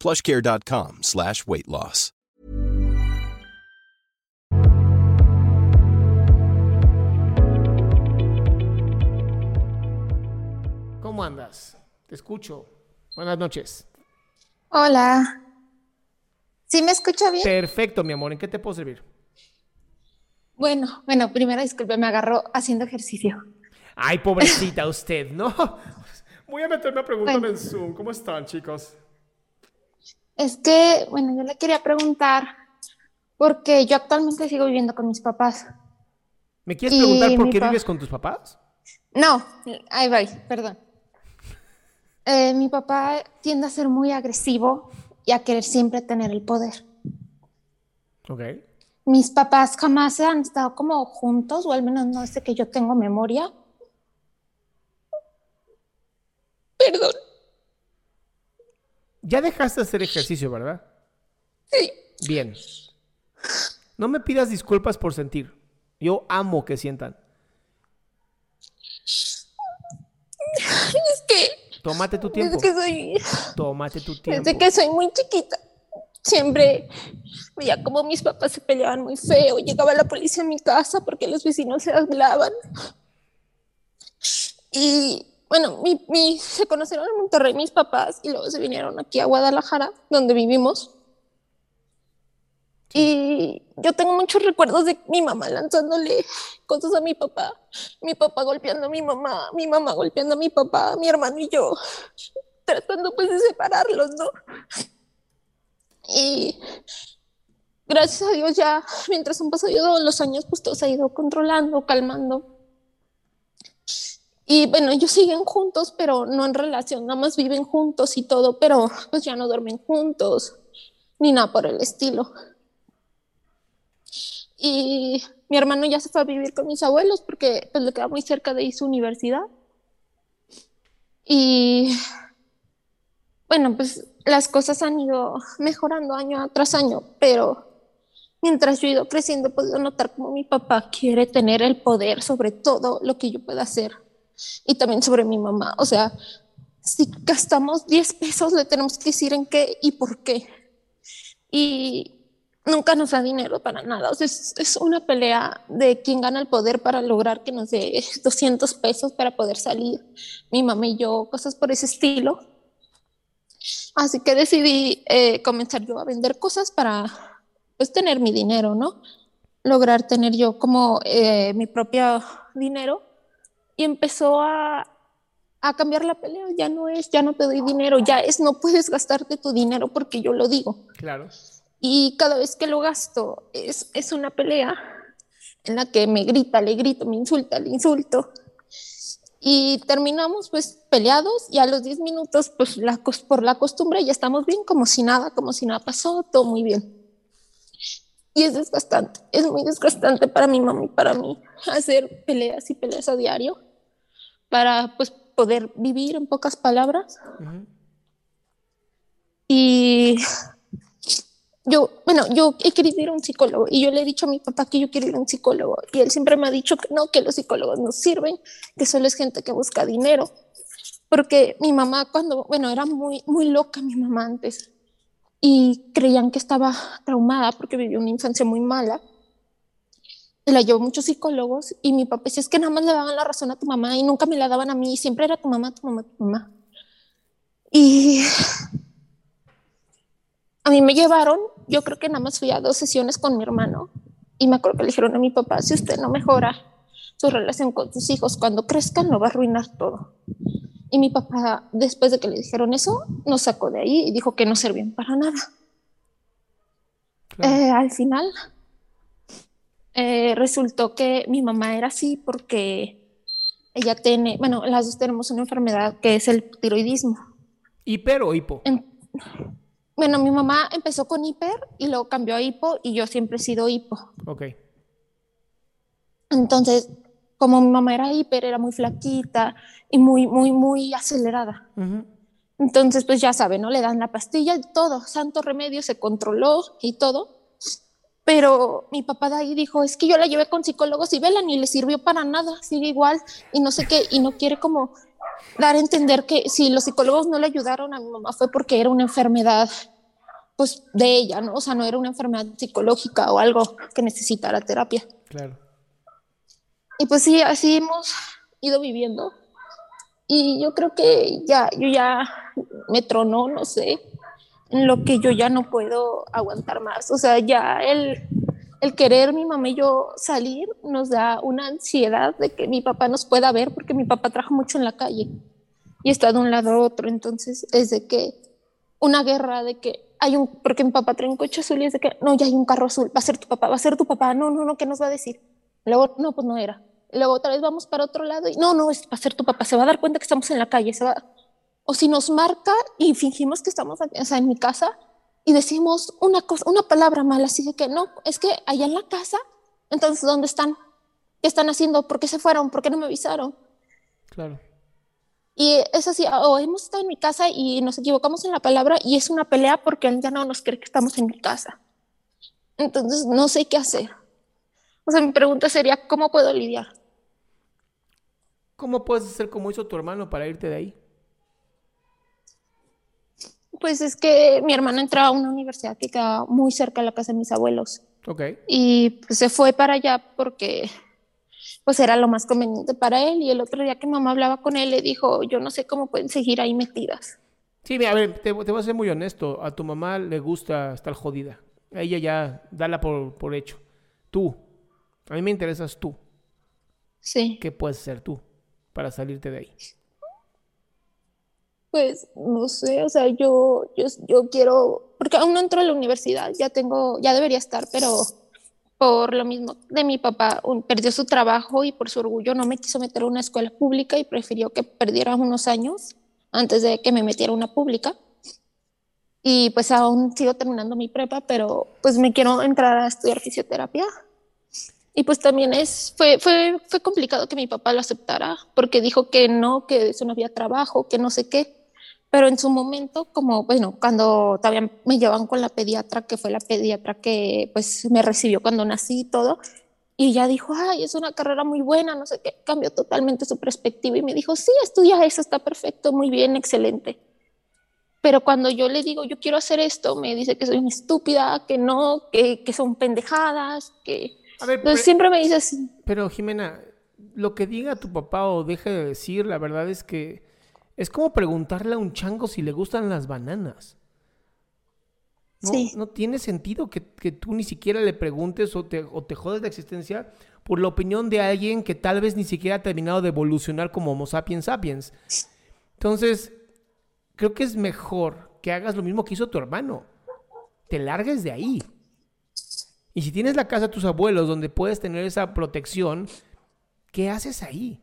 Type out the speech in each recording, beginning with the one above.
plushcare.com slash weight loss. ¿Cómo andas? Te escucho. Buenas noches. Hola. ¿Sí me escucha bien? Perfecto, mi amor. ¿En qué te puedo servir? Bueno, bueno, primero disculpe, me agarró haciendo ejercicio. Ay, pobrecita usted, ¿no? Voy a meterme a preguntarme en Zoom. ¿Cómo están, chicos? Es que, bueno, yo le quería preguntar, porque yo actualmente sigo viviendo con mis papás. ¿Me quieres Y preguntar por qué vives con tus papás? No, ahí va, perdón. Eh, mi papá tiende a ser muy agresivo y a querer siempre tener el poder. Ok. Mis papás jamás han estado como juntos, o al menos no desde que yo tengo memoria. Perdón, Ya dejaste de hacer ejercicio, ¿verdad? sí. Bien. No me pidas disculpas por sentir. Yo amo que sientan. Es que Tómate tu tiempo. desde que soy Tómate tu tiempo. Desde que soy muy chiquita, siempre veía como mis papás se peleaban muy feo. Llegaba la policía a mi casa porque los vecinos se hablaban. Y bueno, mi, mi- se conocieron en Monterrey mis papás y luego se vinieron aquí a Guadalajara, donde vivimos. Y yo tengo muchos recuerdos de mi mamá lanzándole cosas a mi papá, mi papá golpeando a mi mamá, mi mamá golpeando a mi papá, mi hermano y yo tratando pues de separarlos, ¿no? Y gracias a Dios ya, mientras han pasado los años, pues todo se ha ido controlando, calmando. Y bueno, ellos siguen juntos, pero no en relación, nada más viven juntos y todo, pero pues ya no duermen juntos, ni nada por el estilo. Y mi hermano ya se fue a vivir con mis abuelos porque pues le queda muy cerca de ahí su universidad. Y bueno, pues las cosas han ido mejorando año tras año, pero mientras yo he ido creciendo, puedo notar cómo mi papá quiere tener el poder sobre todo lo que yo pueda hacer y también sobre mi mamá. O sea, si gastamos 10 pesos, le tenemos que decir en qué y por qué. Y nunca nos da dinero para nada. O sea, es, es una pelea de quién gana el poder para lograr que nos dé 200 pesos para poder salir, mi mamá y yo, cosas por ese estilo. Así que decidí eh, comenzar yo a vender cosas para pues tener mi dinero, ¿no? Lograr tener yo como eh, mi propio dinero y empezó a, a cambiar la pelea. Ya no es, ya no te doy dinero, ya es, no puedes gastarte tu dinero porque yo lo digo. Claro. Y cada vez que lo gasto es, es una pelea en la que me grita, le grito, me insulta, le insulto. Y terminamos pues peleados y a los 10 minutos pues la, por la costumbre ya estamos bien, como si nada, como si nada pasó, todo muy bien. Y es desgastante, es muy desgastante para mi mamá y para mí hacer peleas y peleas a diario para pues poder vivir en pocas palabras. Y yo, bueno, yo he querido ir a un psicólogo y yo le he dicho a mi papá que yo quiero ir a un psicólogo y él siempre me ha dicho que no, que los psicólogos no sirven, que solo es gente que busca dinero. Porque mi mamá cuando, bueno, era muy, muy loca mi mamá antes y creían que estaba traumada porque vivió una infancia muy mala. La llevó muchos psicólogos y mi papá decía, es que nada más le daban la razón a tu mamá y nunca me la daban a mí, siempre era tu mamá, tu mamá, tu mamá. Y a mí me llevaron, yo creo que nada más fui a dos sesiones con mi hermano y me acuerdo que le dijeron a mi papá, si usted no mejora su relación con sus hijos, cuando crezcan lo va a arruinar todo. Y mi papá, después de que le dijeron eso, nos sacó de ahí y dijo que no servían para nada. Eh, al final, eh, resultó que mi mamá era así porque ella tiene, bueno, las dos tenemos una enfermedad que es el tiroidismo. ¿Hiper o hipo? bueno, mi mamá empezó con hiper y luego cambió a hipo y yo siempre he sido hipo. Ok. Entonces, como mi mamá era hiper, era muy flaquita y muy, muy, muy acelerada. Entonces, pues ya sabe, ¿no? Le dan la pastilla y todo, santo remedio, se controló y todo. Pero mi papá de ahí dijo, es que yo la llevé con psicólogos y vela, ni le sirvió para nada, sigue igual y no sé qué, y no quiere como dar a entender que si los psicólogos no le ayudaron a mi mamá fue porque era una enfermedad pues de ella, ¿no? O sea, no era una enfermedad psicológica o algo que necesitara terapia. Claro. Y pues sí, así hemos ido viviendo. Y yo creo que ya, yo ya me tronó, no sé, lo que yo ya no puedo aguantar más. O sea, ya el, el querer mi mamá y yo salir nos da una ansiedad de que mi papá nos pueda ver, porque mi papá trabaja mucho en la calle y está de un lado a otro. Entonces, es de que una guerra de que hay un, porque mi papá trae un coche azul y es de que, no, ya hay un carro azul, va a ser tu papá, va a ser tu papá, no, no, no, ¿qué nos va a decir? Luego, no, pues no era. Luego otra vez vamos para otro lado y no, no, es, va a ser tu papá, se va a dar cuenta que estamos en la calle, se va. O si nos marca y fingimos que estamos o sea, en mi casa y decimos una cosa, una palabra mala, así de que no, es que allá en la casa, entonces, ¿dónde están? ¿Qué están haciendo? ¿Por qué se fueron? ¿Por qué no me avisaron? Claro. Y es así, o hemos estado en mi casa y nos equivocamos en la palabra y es una pelea porque él ya no nos cree que estamos en mi casa. Entonces, no sé qué hacer. O sea, mi pregunta sería, ¿cómo puedo lidiar? ¿Cómo puedes hacer como hizo tu hermano para irte de ahí? Pues es que mi hermano entró a una universidad que queda muy cerca de la casa de mis abuelos. Ok. Y pues se fue para allá porque pues era lo más conveniente para él. Y el otro día que mamá hablaba con él, le dijo, yo no sé cómo pueden seguir ahí metidas. Sí, a ver, te, voy a ser muy honesto. A tu mamá le gusta estar jodida. A ella ya, dala por, por hecho. Tú, a mí me interesas tú. Sí. ¿Qué puedes hacer tú para salirte de ahí? Pues no sé, o sea, yo, yo, yo quiero, porque aún no entro a la universidad, ya tengo, ya debería estar, pero por lo mismo de mi papá, perdió su trabajo y por su orgullo no me quiso meter a una escuela pública y prefirió que perdiera unos años antes de que me metiera a una pública. Y pues aún sigo terminando mi prepa, pero pues me quiero entrar a estudiar fisioterapia. Y pues también es, fue, fue, fue complicado que mi papá lo aceptara, porque dijo que no, que eso no había trabajo, que no sé qué. Pero en su momento, como, bueno, cuando todavía me llevan con la pediatra, que fue la pediatra que pues me recibió cuando nací y todo, y ya dijo, ay, es una carrera muy buena, no sé qué, cambió totalmente su perspectiva y me dijo, sí, estudia eso, está perfecto, muy bien, excelente. Pero cuando yo le digo, yo quiero hacer esto, me dice que soy una estúpida, que no, que, que son pendejadas, que... Entonces siempre me dice así. Pero Jimena, lo que diga tu papá o deje de decir, la verdad es que es como preguntarle a un chango si le gustan las bananas. No, no tiene sentido que, tú ni siquiera le preguntes o te, o te jodes la existencia por la opinión de alguien que tal vez ni siquiera ha terminado de evolucionar como Homo sapiens sapiens. Entonces, creo que es mejor que hagas lo mismo que hizo tu hermano. Te largues de ahí. Y si tienes la casa de tus abuelos donde puedes tener esa protección, ¿qué haces ahí?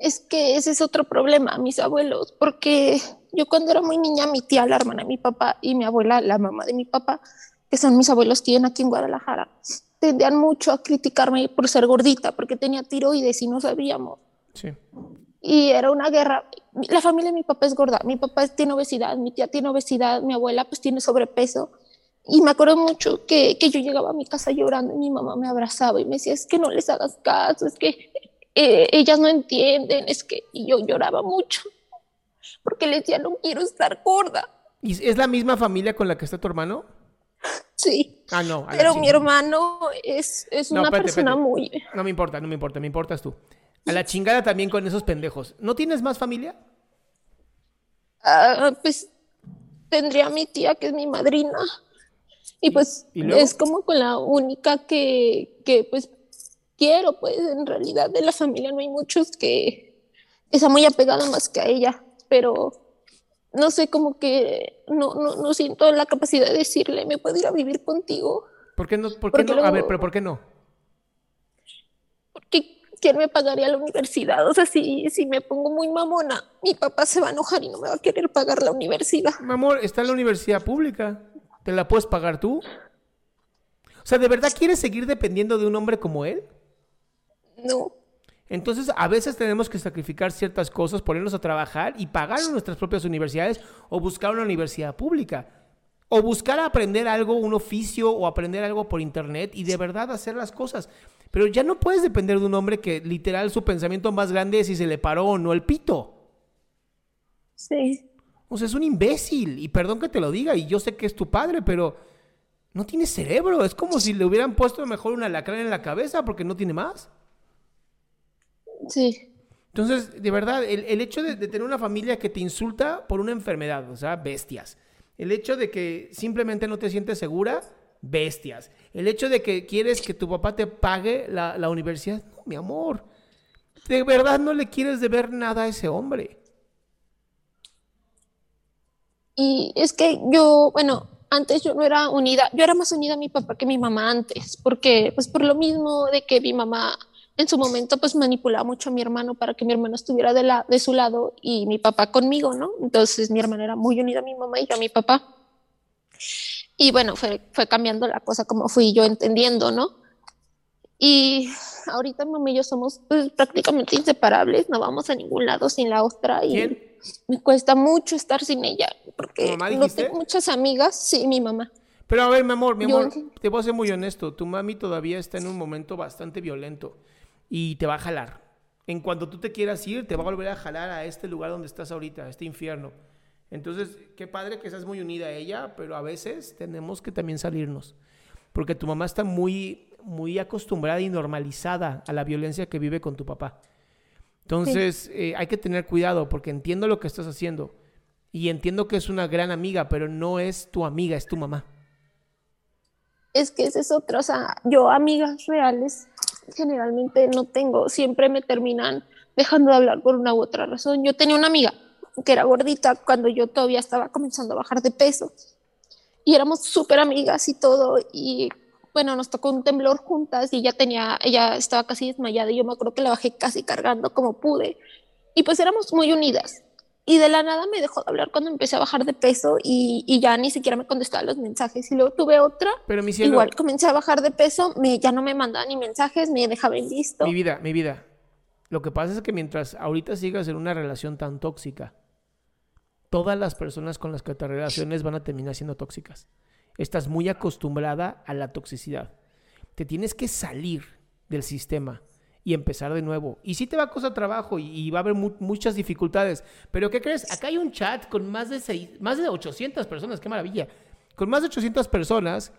Es que ese es otro problema, mis abuelos, porque yo cuando era muy niña, mi tía, la hermana de mi papá, y mi abuela, la mamá de mi papá, que son mis abuelos que viven aquí en Guadalajara, tendían mucho a criticarme por ser gordita, porque tenía tiroides y no sabíamos. Sí. Y era una guerra. La familia de mi papá es gorda, mi papá tiene obesidad, mi tía tiene obesidad, mi abuela pues tiene sobrepeso. Y me acuerdo mucho que, que, yo llegaba a mi casa llorando y mi mamá me abrazaba y me decía, es que no les hagas caso, es que eh, ellas no entienden, es que yo lloraba mucho porque le decía, no quiero estar gorda. ¿Y es la misma familia con la que está tu hermano? Sí. Ah, no. Pero mi hermano es, es una persona muy... No me importa, no me importa, me importas tú. A la chingada también con esos pendejos. ¿No tienes más familia? Ah, pues tendría mi tía, que es mi madrina. Y pues es como con la única que, que pues quiero, pues en realidad de la familia no hay muchos que está muy apegado más que a ella, pero no sé, como que no, no, no siento la capacidad de decirle, ¿me puedo ir a vivir contigo? ¿Por qué no? Por qué no? A ver, pero ¿por qué no? Porque ¿quién me pagaría la universidad? O sea, si, si me pongo muy mamona, mi papá se va a enojar y no me va a querer pagar la universidad. Mi amor, está en la universidad pública. ¿Te la puedes pagar tú? O sea, ¿de verdad quieres seguir dependiendo de un hombre como él? No. Entonces, a veces tenemos que sacrificar ciertas cosas, ponernos a trabajar y pagar en nuestras propias universidades o buscar una universidad pública. O buscar aprender algo, un oficio o aprender algo por internet y de verdad hacer las cosas. Pero ya no puedes depender de un hombre que literal su pensamiento más grande es si se le paró o no el pito. Sí. O sea, es un imbécil. Y perdón que te lo diga, y yo sé que es tu padre, pero no tiene cerebro. Es como si le hubieran puesto mejor una lacra en la cabeza porque no tiene más. Sí. Entonces, de verdad, el, hecho de, tener una familia que te insulta por una enfermedad, o sea, bestias. El hecho de que simplemente no te sientes segura, bestias. El hecho de que quieres que tu papá te pague la, la universidad, no, mi amor. De verdad no le quieres deber nada a ese hombre. Y es que yo, bueno, antes yo no era unida, yo era más unida a mi papá que mi mamá antes, porque pues por lo mismo de que mi mamá en su momento pues manipulaba mucho a mi hermano para que mi hermano estuviera de, la, de su lado y mi papá conmigo, ¿no? Entonces mi hermana era muy unida a mi mamá y yo a mi papá. Y bueno, fue, fue cambiando la cosa como fui yo entendiendo, ¿no? Y ahorita mamá y yo somos pues, prácticamente inseparables, no vamos a ningún lado sin la otra y me cuesta mucho estar sin ella porque no tengo muchas amigas, sí, mi mamá. Pero a ver, mi amor, mi amor, te voy a ser muy honesto, tu mami todavía está en un momento bastante violento y te va a jalar. En cuanto tú te quieras ir, te va a volver a jalar a este lugar donde estás ahorita, a este infierno. Entonces, qué padre que seas muy unida a ella, pero a veces tenemos que también salirnos. Porque tu mamá está muy, muy acostumbrada y normalizada a la violencia que vive con tu papá. Entonces, eh, hay que tener cuidado porque entiendo lo que estás haciendo. Y entiendo que es una gran amiga, pero no es tu amiga, es tu mamá. Es que ese es otro, o sea, yo amigas reales generalmente no tengo, siempre me terminan dejando de hablar por una u otra razón. Yo tenía una amiga que era gordita cuando yo todavía estaba comenzando a bajar de peso. Y éramos súper amigas y todo. Y bueno, nos tocó un temblor juntas y ella tenía, ella estaba casi desmayada y yo me acuerdo que la bajé casi cargando como pude. Y pues éramos muy unidas y de la nada me dejó de hablar cuando empecé a bajar de peso y, y ya ni siquiera me contestaba los mensajes. Y luego tuve otra. Pero mi igual comencé a bajar de peso, me, ya no me mandaba ni mensajes, me dejaba en visto. Mi vida, mi vida. Lo que pasa es que mientras ahorita sigas en una relación tan tóxica, todas las personas con las que te relaciones van a terminar siendo tóxicas. Estás muy acostumbrada a la toxicidad. Te tienes que salir del sistema y empezar de nuevo. Y sí te va a costar trabajo y, va a haber muchas dificultades. Pero ¿qué crees? Acá hay un chat con más de, seis, más de 800 personas, qué maravilla. Con más de 800 personas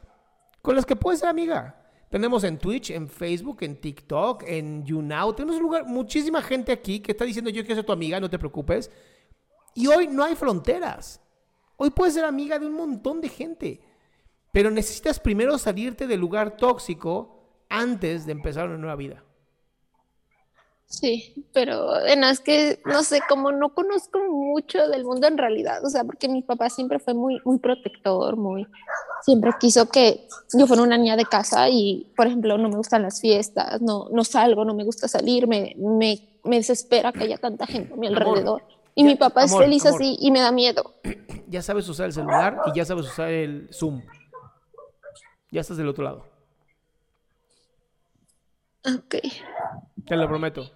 con las que puedes ser amiga. Tenemos en Twitch, en Facebook, en TikTok, en YouNow. Tenemos un lugar, muchísima gente aquí que está diciendo yo quiero ser tu amiga, no te preocupes. Y hoy no hay fronteras. Hoy puedes ser amiga de un montón de gente. Pero necesitas primero salirte del lugar tóxico antes de empezar una nueva vida. Sí, pero en es que no sé, como no conozco mucho del mundo en realidad, o sea, porque mi papá siempre fue muy, muy protector, muy, siempre quiso que yo fuera una niña de casa y, por ejemplo, no me gustan las fiestas, no, no salgo, no me gusta salir, me, me, me desespera que haya tanta gente a mi alrededor. y mi papá es feliz así y me da miedo. Ya sabes usar el celular y ya sabes usar el Zoom. Ya estás del otro lado. Ok. Te lo prometo.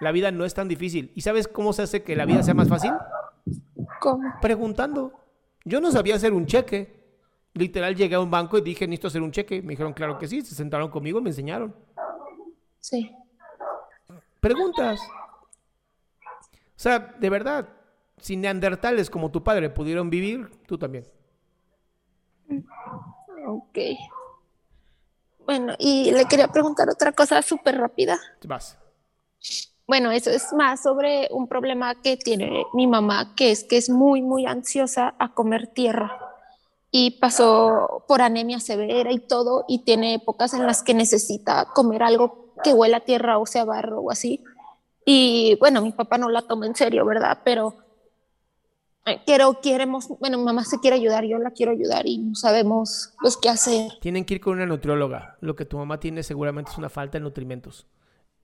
La vida no es tan difícil. ¿Y sabes cómo se hace que la vida sea más fácil? ¿Cómo? Preguntando. Yo no sabía hacer un cheque. Literal llegué a un banco y dije, necesito hacer un cheque. Me dijeron, claro que sí. Se sentaron conmigo y me enseñaron. Sí. Preguntas. O sea, de verdad, si neandertales como tu padre pudieron vivir, tú también. Ok. Bueno, y le quería preguntar otra cosa súper rápida. Vas. Bueno, eso es más sobre un problema que tiene mi mamá, que es que es muy, muy ansiosa a comer tierra. Y pasó por anemia severa y todo, y tiene épocas en las que necesita comer algo que huela a tierra o sea barro o así. Y bueno, mi papá no la toma en serio, ¿verdad? Pero eh, quiero, queremos, bueno, mamá se quiere ayudar, yo la quiero ayudar y no sabemos pues qué hacer. Tienen que ir con una nutrióloga. Lo que tu mamá tiene seguramente es una falta de nutrimentos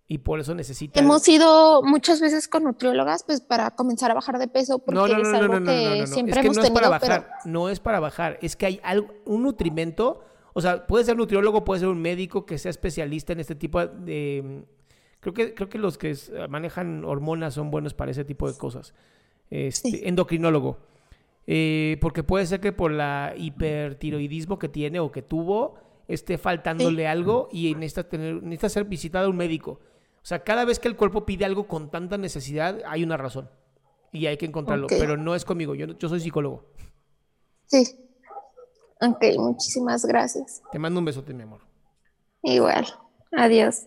y por eso necesita. Hemos ido muchas veces con nutriólogas pues para comenzar a bajar de peso porque no, no, no, es algo que siempre hemos no es para bajar, no es para bajar, es que hay algo, un nutrimento, o sea, puede ser nutriólogo, puede ser un médico que sea especialista en este tipo de creo que creo que los que manejan hormonas son buenos para ese tipo de cosas. Este, endocrinólogo. Eh, porque puede ser que por la hipertiroidismo que tiene o que tuvo esté faltándole algo y necesita tener necesita ser visitada a un médico. O sea, cada vez que el cuerpo pide algo con tanta necesidad, hay una razón. Y hay que encontrarlo. Pero no es conmigo, yo, yo soy psicólogo. Sí. Ok, muchísimas gracias. Te mando un besote, mi amor. Igual. Adiós.